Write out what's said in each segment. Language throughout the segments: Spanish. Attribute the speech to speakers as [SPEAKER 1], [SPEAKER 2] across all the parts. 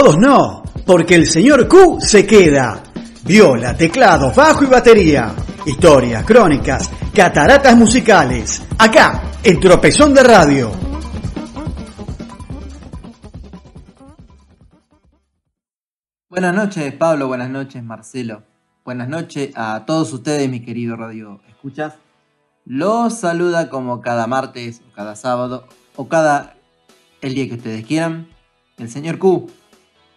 [SPEAKER 1] Todos no, porque el señor Q se queda. Viola, teclado, bajo y batería. Historias, crónicas, cataratas musicales. Acá, en Tropezón de Radio.
[SPEAKER 2] Buenas noches, Pablo. Buenas noches, Marcelo. Buenas noches a todos ustedes, mi querido Radio Escuchas. Los saluda como cada martes o cada sábado o cada el día que ustedes quieran, el señor Q,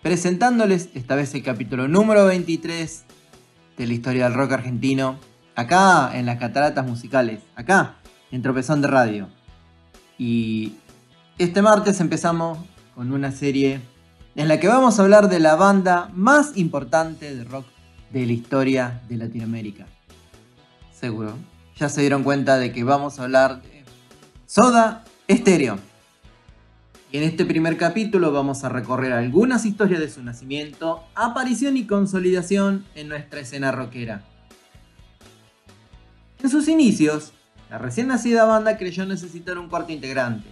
[SPEAKER 2] presentándoles esta vez el capítulo número 23 de la historia del rock argentino, acá en las cataratas musicales, acá en Tropezón de Radio. Y este martes empezamos con una serie en la que vamos a hablar de la banda más importante de rock de la historia de Latinoamérica. Seguro, ya se dieron cuenta de que vamos a hablar de Soda Stereo. En este primer capítulo vamos a recorrer algunas historias de su nacimiento, aparición y consolidación en nuestra escena rockera. En sus inicios, la recién nacida banda creyó necesitar un cuarto integrante,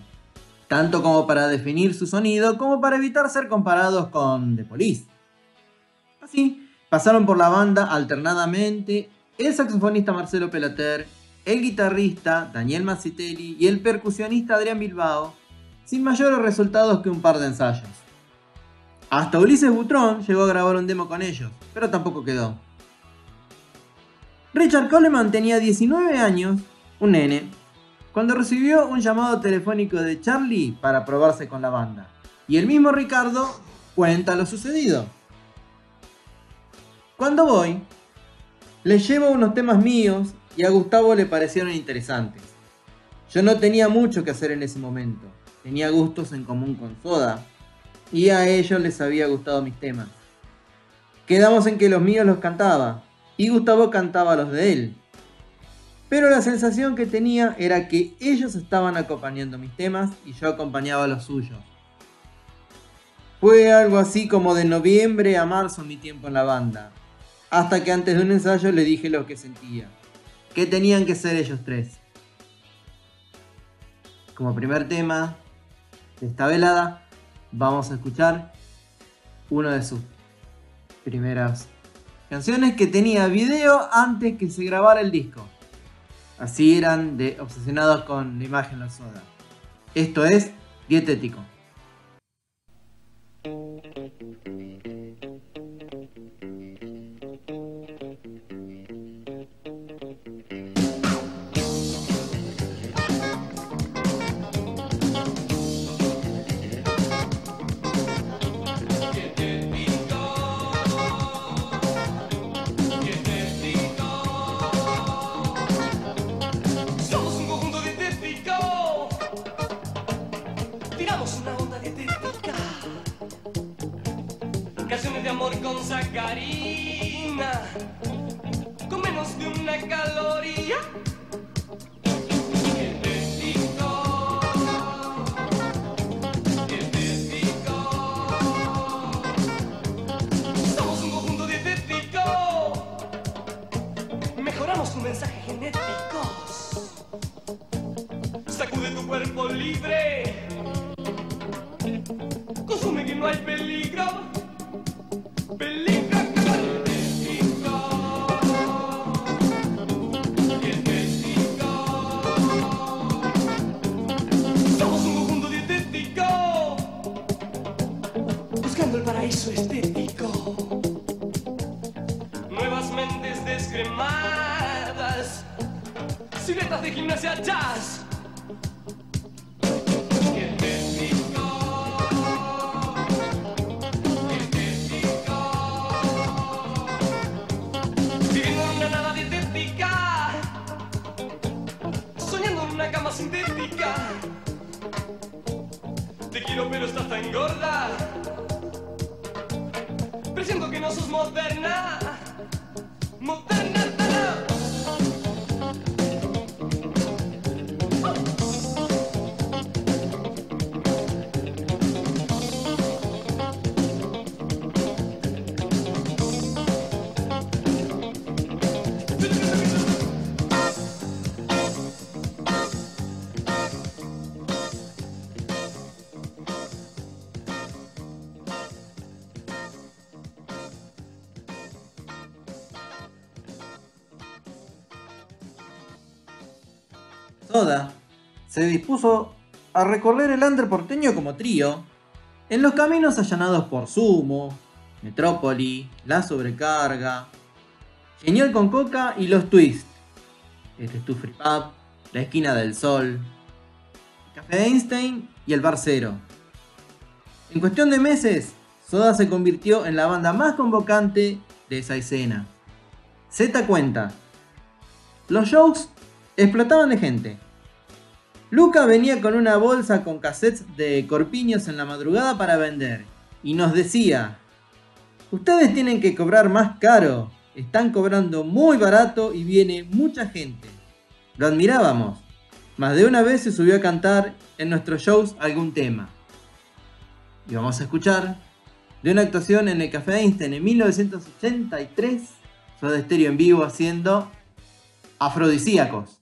[SPEAKER 2] tanto como para definir su sonido como para evitar ser comparados con The Police. Así, pasaron por la banda alternadamente el saxofonista Marcelo Pelater, el guitarrista Daniel Mazzitelli y el percusionista Adrián Bilbao, sin mayores resultados que un par de ensayos. Hasta Ulises Butrón llegó a grabar un demo con ellos, pero tampoco quedó. Richard Coleman tenía 19 años, un nene, cuando recibió un llamado telefónico de Charlie para probarse con la banda. Y el mismo Ricardo cuenta lo sucedido. Cuando voy, le llevo unos temas míos y a Gustavo le parecieron interesantes. Yo no tenía mucho que hacer en ese momento tenía gustos en común con Soda y a ellos les había gustado mis temas. Quedamos en que los míos los cantaba y Gustavo cantaba los de él. Pero la sensación que tenía era que ellos estaban acompañando mis temas y yo acompañaba los suyos. Fue algo así como de noviembre a marzo mi tiempo en la banda, hasta que antes de un ensayo le dije lo que sentía, que tenían que ser ellos tres. Como primer tema, esta velada vamos a escuchar una de sus primeras canciones que tenía video antes que se grabara el disco. Así eran de obsesionados con la imagen de la soda. Esto es Dietético.
[SPEAKER 3] buscando el paraíso estético. Nuevas mentes descremadas, siluetas de gimnasia jazz. Estético, estético, viviendo en una habitación. Soñando una cama sintética. Te quiero pero estás tan gorda presento que no sos moderna, moderna.
[SPEAKER 2] Soda se dispuso a recorrer el under porteño como trío en los caminos allanados por Sumo, Metrópoli, La Sobrecarga, Genial con Coca y Los Twist, tu Free Pub, La Esquina del Sol, Café Einstein y el Bar Cero. En cuestión de meses, Soda se convirtió en la banda más convocante de esa escena. Z cuenta, los shows explotaban de gente. Luca venía con una bolsa con cassettes de corpiños en la madrugada para vender y nos decía, ustedes tienen que cobrar más caro, están cobrando muy barato y viene mucha gente. Lo admirábamos. Más de una vez se subió a cantar en nuestros shows algún tema. Y vamos a escuchar de una actuación en el Café Einstein en 1983, Soda Stereo en vivo haciendo Afrodisíacos.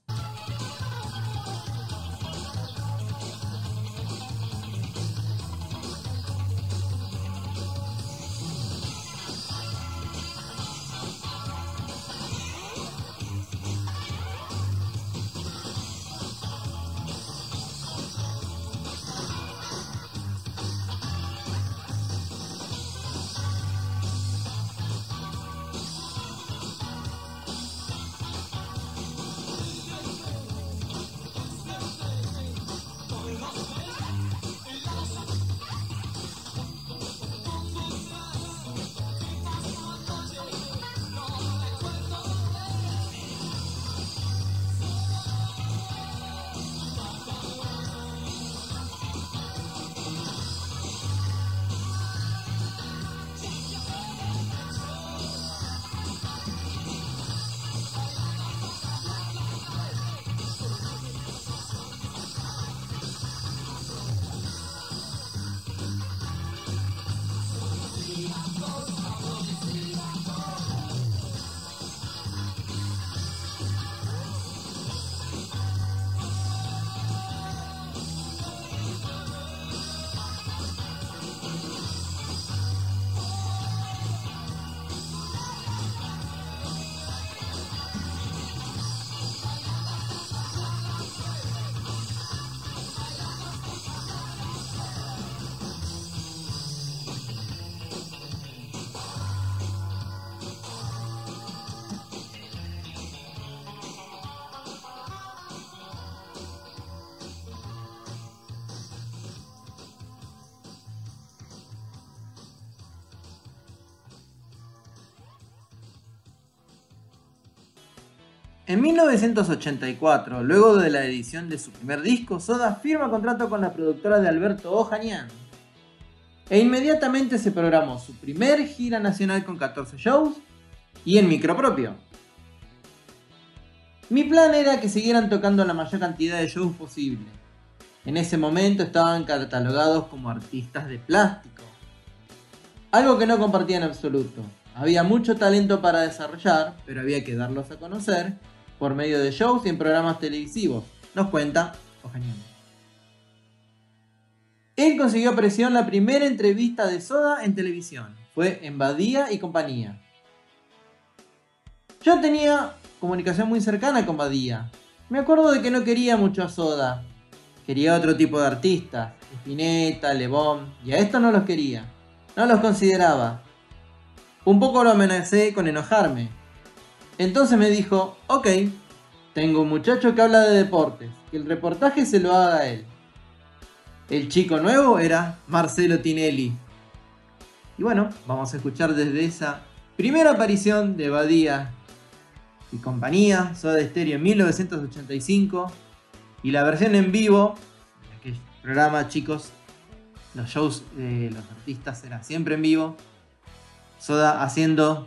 [SPEAKER 2] En 1984, luego de la edición de su primer disco, Soda firma contrato con la productora de Alberto Ojanian. E inmediatamente se programó su primer gira nacional con 14 shows y en micro propio. Mi plan era que siguieran tocando la mayor cantidad de shows posible. En ese momento estaban catalogados como artistas de plástico. Algo que no compartía en absoluto. Había mucho talento para desarrollar, pero había que darlos a conocer por medio de shows y en programas televisivos. Nos cuenta Ojañón. Él consiguió presión la primera entrevista de Soda en televisión. Fue en Badía y compañía. Yo tenía comunicación muy cercana con Badía. Me acuerdo de que no quería mucho a Soda. Quería otro tipo de artistas. Spinetta, Lebón. Y a estos no los quería. No los consideraba. Un poco lo amenacé con enojarme. Entonces me dijo, ok, tengo un muchacho que habla de deportes, que el reportaje se lo haga a él. El chico nuevo era Marcelo Tinelli. Y bueno, vamos a escuchar desde esa primera aparición de Badía y compañía, Soda Stereo en 1985, y la versión en vivo de aquel programa, chicos, los shows de los artistas eran siempre en vivo, Soda haciendo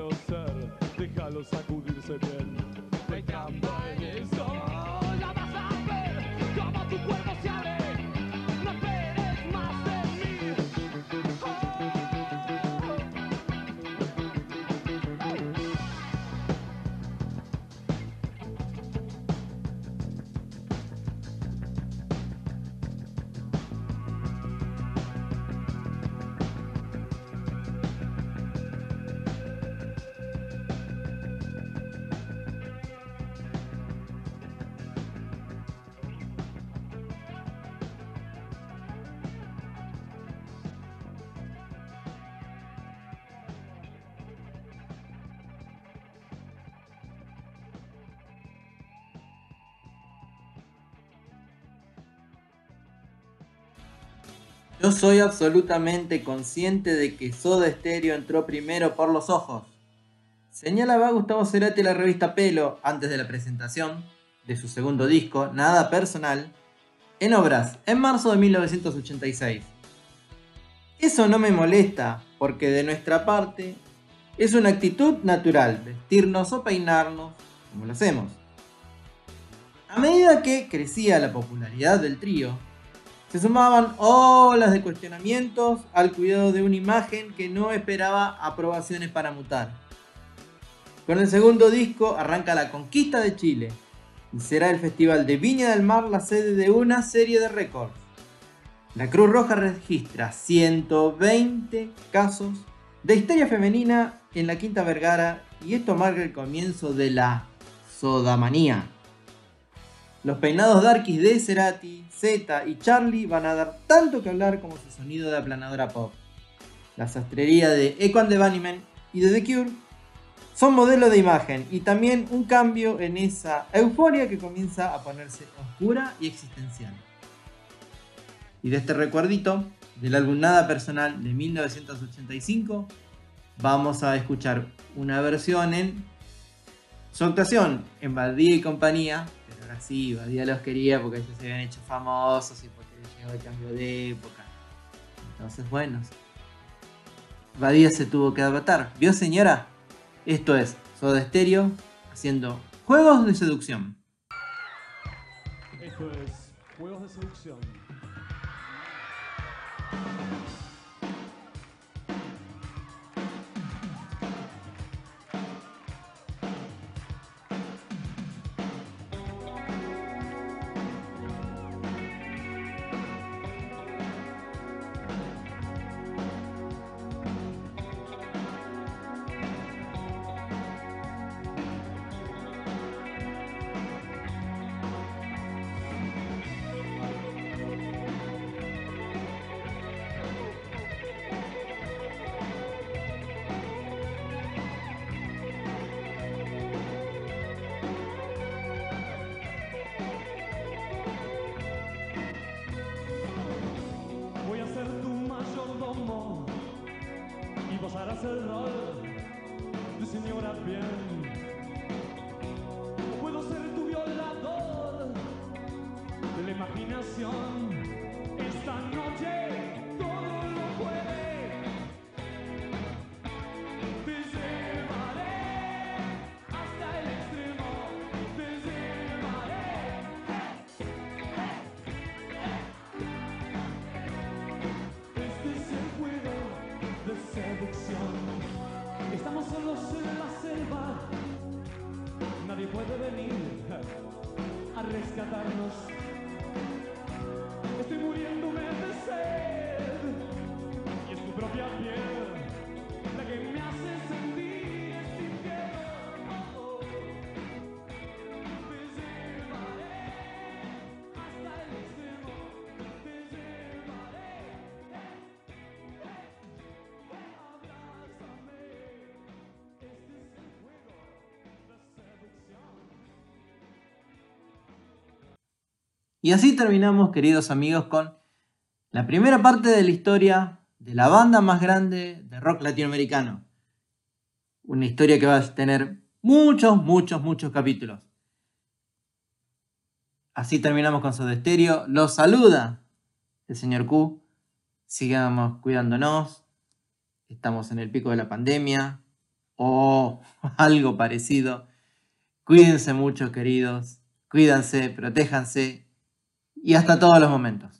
[SPEAKER 2] déjalos
[SPEAKER 4] ser, déjalos sacudirse bien.
[SPEAKER 2] Yo soy absolutamente consciente de que Soda Stereo entró primero por los ojos. Señalaba Gustavo Cerati la revista Pelo antes de la presentación de su segundo disco, Nada Personal, en obras, en marzo de 1986. Eso no me molesta, porque de nuestra parte es una actitud natural vestirnos o peinarnos como lo hacemos. A medida que crecía la popularidad del trío, se sumaban olas de cuestionamientos al cuidado de una imagen que no esperaba aprobaciones para mutar. Con el segundo disco arranca la conquista de Chile y será el Festival de Viña del Mar la sede de una serie de récords. La Cruz Roja registra 120 casos de histeria femenina en la Quinta Vergara y esto marca el comienzo de la sodamanía. Los peinados darkies de Cerati, Z y Charlie van a dar tanto que hablar como su sonido de aplanadora pop. La sastrería de Echo and the y de The Cure son modelos de imagen y también un cambio en esa euforia que comienza a ponerse oscura y existencial. Y de este recuerdito, del álbum Nada Personal de 1985, vamos a escuchar una versión en su actuación en Badía y compañía, pero ahora sí, Badía los quería porque ellos se habían hecho famosos y porque llegó el cambio de época. Entonces, bueno, Badía se tuvo que adaptar. ¿Vio señora? Esto es Soda Stereo haciendo juegos de seducción.
[SPEAKER 4] Esto es Juegos de Seducción. La imaginación. Esta noche
[SPEAKER 2] Y así terminamos, queridos amigos, con la primera parte de la historia de la banda más grande de rock latinoamericano. Una historia que va a tener muchos, muchos, muchos capítulos. Así terminamos con Soda Stereo. Los saluda el señor Q. Sigamos cuidándonos. Estamos en el pico de la pandemia. o algo parecido. Cuídense mucho, queridos. Cuídense, protéjanse y hasta todos los momentos.